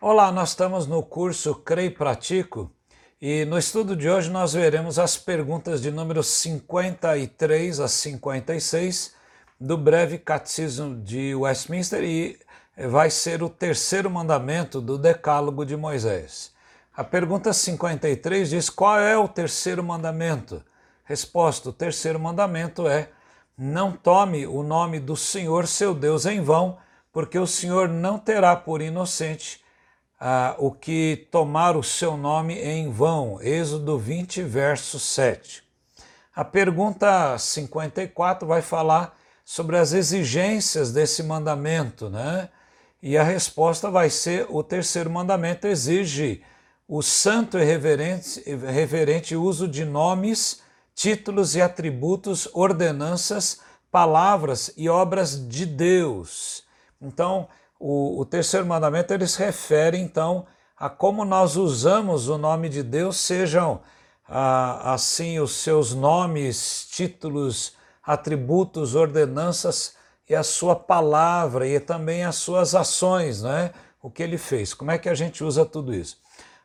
Olá, nós estamos no curso Creio e Pratico e no estudo de hoje nós veremos as perguntas de número 53 a 56 do breve catecismo de Westminster e vai ser o terceiro mandamento do Decálogo de Moisés. A pergunta 53 diz: Qual é o terceiro mandamento? Resposta: O terceiro mandamento é: Não tome o nome do Senhor seu Deus em vão, porque o Senhor não terá por inocente ah, o que tomar o seu nome em vão. Êxodo 20, verso 7. A pergunta 54 vai falar sobre as exigências desse mandamento, né? E a resposta vai ser: o terceiro mandamento exige o santo e reverente, reverente uso de nomes, títulos e atributos, ordenanças, palavras e obras de Deus. Então, o, o terceiro mandamento ele se refere então a como nós usamos o nome de Deus, sejam ah, assim os seus nomes, títulos, atributos, ordenanças e a sua palavra e também as suas ações, né? o que ele fez. Como é que a gente usa tudo isso?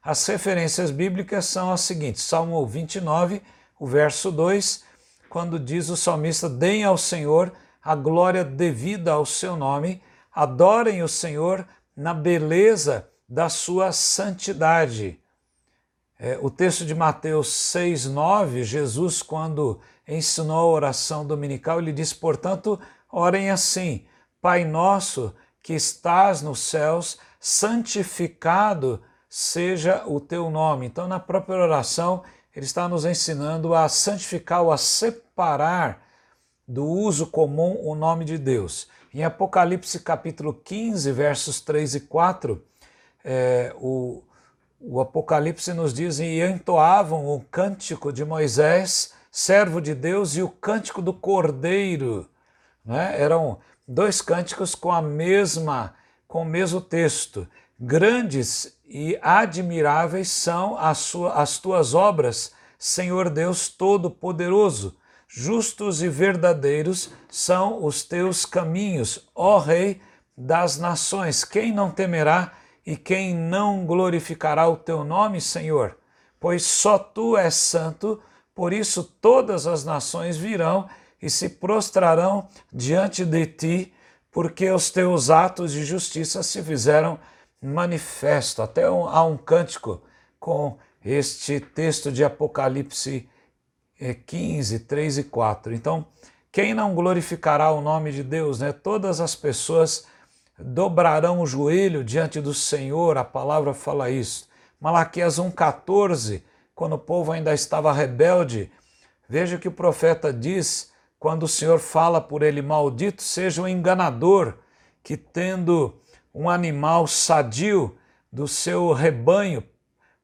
As referências bíblicas são as seguintes: Salmo 29, o verso 2, quando diz o salmista: Deem ao Senhor a glória devida ao seu nome adorem o Senhor na beleza da sua santidade. É, o texto de Mateus 6, 9, Jesus, quando ensinou a oração dominical, ele diz: portanto, orem assim: Pai nosso que estás nos céus, santificado seja o teu nome. Então, na própria oração, ele está nos ensinando a santificar ou a separar do uso comum o nome de Deus. Em Apocalipse capítulo 15, versos 3 e 4, é, o, o Apocalipse nos diz: E entoavam o cântico de Moisés, servo de Deus, e o cântico do Cordeiro. Né? Eram dois cânticos com a mesma, com o mesmo texto. Grandes e admiráveis são as, sua, as tuas obras, Senhor Deus Todo-Poderoso justos e verdadeiros são os teus caminhos, ó Rei das nações. Quem não temerá e quem não glorificará o teu nome, Senhor? Pois só tu és santo, por isso todas as nações virão e se prostrarão diante de ti, porque os teus atos de justiça se fizeram manifesto. Até um, há um cântico com este texto de Apocalipse 15, é 3 e 4. Então, quem não glorificará o nome de Deus? Né? Todas as pessoas dobrarão o joelho diante do Senhor, a palavra fala isso. Malaquias 1,14, quando o povo ainda estava rebelde, veja que o profeta diz quando o Senhor fala por ele: Maldito seja o enganador que, tendo um animal sadio do seu rebanho,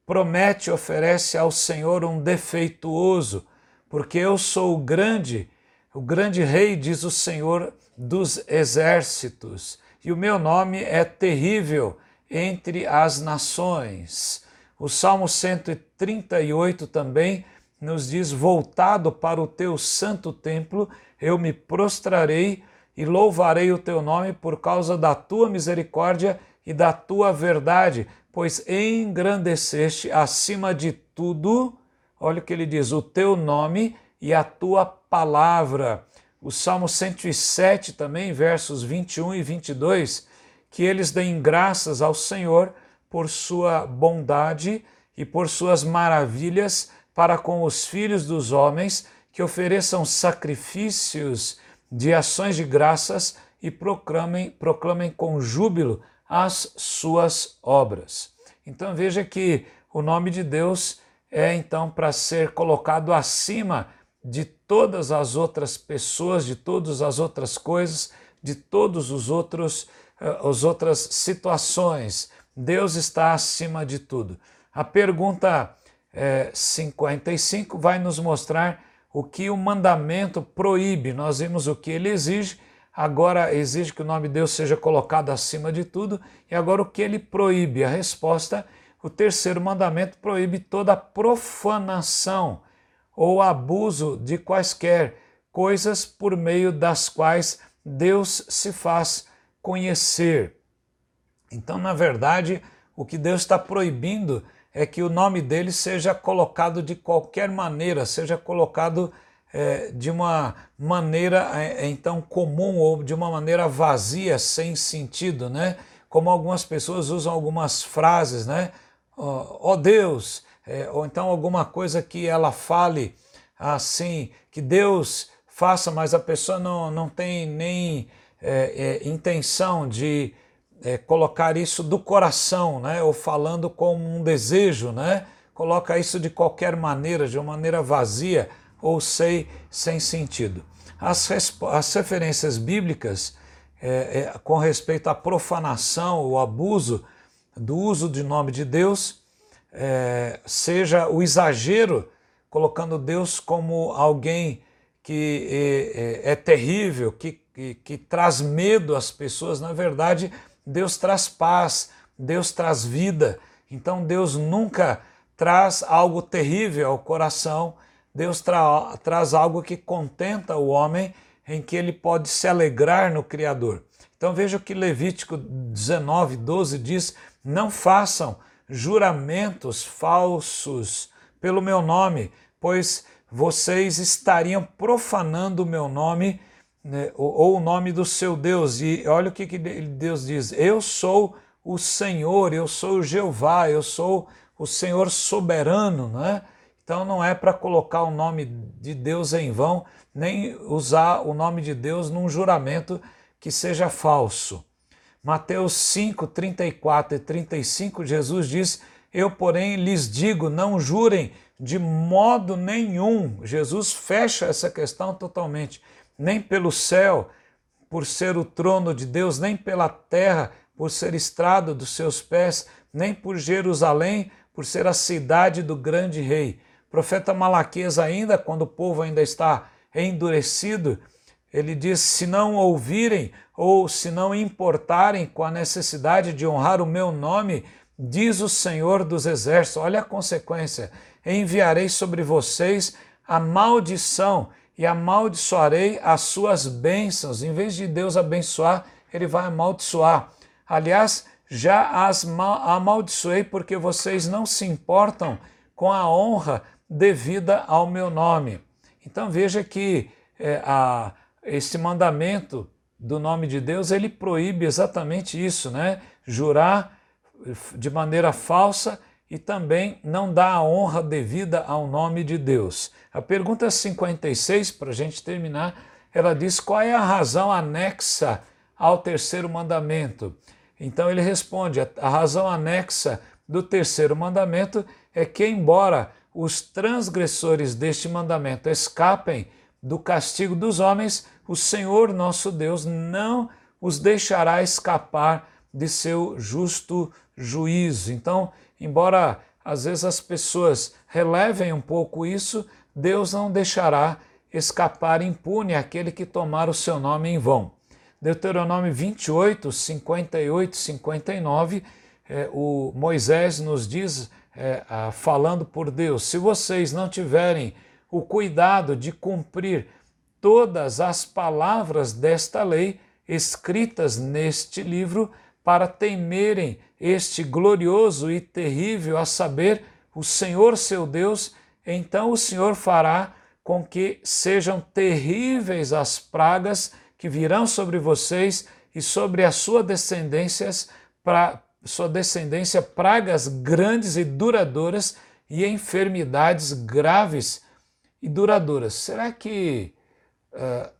promete e oferece ao Senhor um defeituoso porque eu sou o grande, o grande rei, diz o Senhor dos exércitos, e o meu nome é terrível entre as nações. O Salmo 138 também nos diz: Voltado para o teu santo templo, eu me prostrarei e louvarei o teu nome por causa da tua misericórdia e da tua verdade, pois engrandeceste acima de tudo Olha o que ele diz: o teu nome e a tua palavra. O Salmo 107 também, versos 21 e 22, que eles deem graças ao Senhor por sua bondade e por suas maravilhas para com os filhos dos homens, que ofereçam sacrifícios de ações de graças e proclamem, proclamem com júbilo as suas obras. Então veja que o nome de Deus é então para ser colocado acima de todas as outras pessoas, de todas as outras coisas, de todos os outros uh, as outras situações. Deus está acima de tudo. A pergunta é, 55 vai nos mostrar o que o mandamento proíbe. Nós vimos o que ele exige, agora exige que o nome de Deus seja colocado acima de tudo, e agora o que ele proíbe. A resposta o terceiro mandamento proíbe toda profanação ou abuso de quaisquer coisas por meio das quais Deus se faz conhecer. Então, na verdade, o que Deus está proibindo é que o nome dele seja colocado de qualquer maneira, seja colocado é, de uma maneira é, então comum ou de uma maneira vazia, sem sentido, né? Como algumas pessoas usam algumas frases, né? Ó oh, Deus, é, ou então alguma coisa que ela fale assim, que Deus faça, mas a pessoa não, não tem nem é, é, intenção de é, colocar isso do coração, né? ou falando como um desejo, né? coloca isso de qualquer maneira, de uma maneira vazia ou sei, sem sentido. As, as referências bíblicas é, é, com respeito à profanação, o abuso do uso de nome de Deus, é, seja o exagero, colocando Deus como alguém que é, é, é terrível, que, que, que traz medo às pessoas, na verdade, Deus traz paz, Deus traz vida. Então Deus nunca traz algo terrível ao coração, Deus tra traz algo que contenta o homem, em que ele pode se alegrar no Criador. Então veja o que Levítico 19, 12 diz: Não façam juramentos falsos pelo meu nome, pois vocês estariam profanando o meu nome né, ou, ou, o nome do seu Deus. E olha o que, que Deus diz: Eu sou o Senhor, eu sou o Jeová, eu sou o Senhor soberano. Né? Então não é para colocar o nome de Deus em vão, nem usar o nome de Deus num juramento que seja falso. Mateus 5, 34 e 35, Jesus diz: Eu, porém, lhes digo: não jurem de modo nenhum. Jesus fecha essa questão totalmente. Nem pelo céu, por ser o trono de Deus, nem pela terra, por ser estrado dos seus pés, nem por Jerusalém, por ser a cidade do grande rei. Profeta Malaquias, ainda, quando o povo ainda está endurecido, ele diz: se não ouvirem ou se não importarem com a necessidade de honrar o meu nome, diz o Senhor dos Exércitos. Olha a consequência: enviarei sobre vocês a maldição e amaldiçoarei as suas bênçãos. Em vez de Deus abençoar, ele vai amaldiçoar. Aliás, já as amaldiçoei porque vocês não se importam com a honra devida ao meu nome. Então veja que é, a, esse mandamento do nome de Deus, ele proíbe exatamente isso, né? Jurar de maneira falsa e também não dá a honra devida ao nome de Deus. A pergunta 56, para a gente terminar, ela diz qual é a razão anexa ao terceiro mandamento. Então ele responde: a razão anexa do terceiro mandamento é que, embora os transgressores deste mandamento escapem do castigo dos homens, o Senhor nosso Deus não os deixará escapar de seu justo juízo. Então, embora às vezes as pessoas relevem um pouco isso, Deus não deixará escapar impune aquele que tomar o seu nome em vão. Deuteronômio 28, 58, 59, é, o Moisés nos diz, é, falando por Deus: se vocês não tiverem o cuidado de cumprir todas as palavras desta lei escritas neste livro, para temerem este glorioso e terrível, a saber, o Senhor seu Deus, então o Senhor fará com que sejam terríveis as pragas que virão sobre vocês e sobre a sua descendências, pra, sua descendência pragas grandes e duradouras e enfermidades graves e duradouras. Será que uh,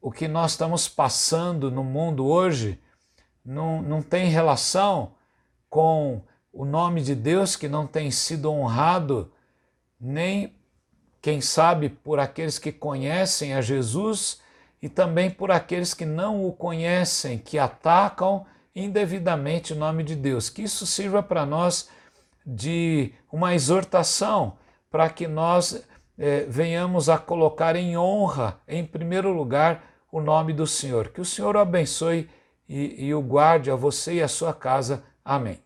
o que nós estamos passando no mundo hoje não, não tem relação com o nome de Deus que não tem sido honrado, nem, quem sabe, por aqueles que conhecem a Jesus e também por aqueles que não o conhecem, que atacam indevidamente o nome de Deus. Que isso sirva para nós de uma exortação para que nós eh, venhamos a colocar em honra, em primeiro lugar, o nome do Senhor. Que o Senhor o abençoe e, e o guarde a você e a sua casa. Amém.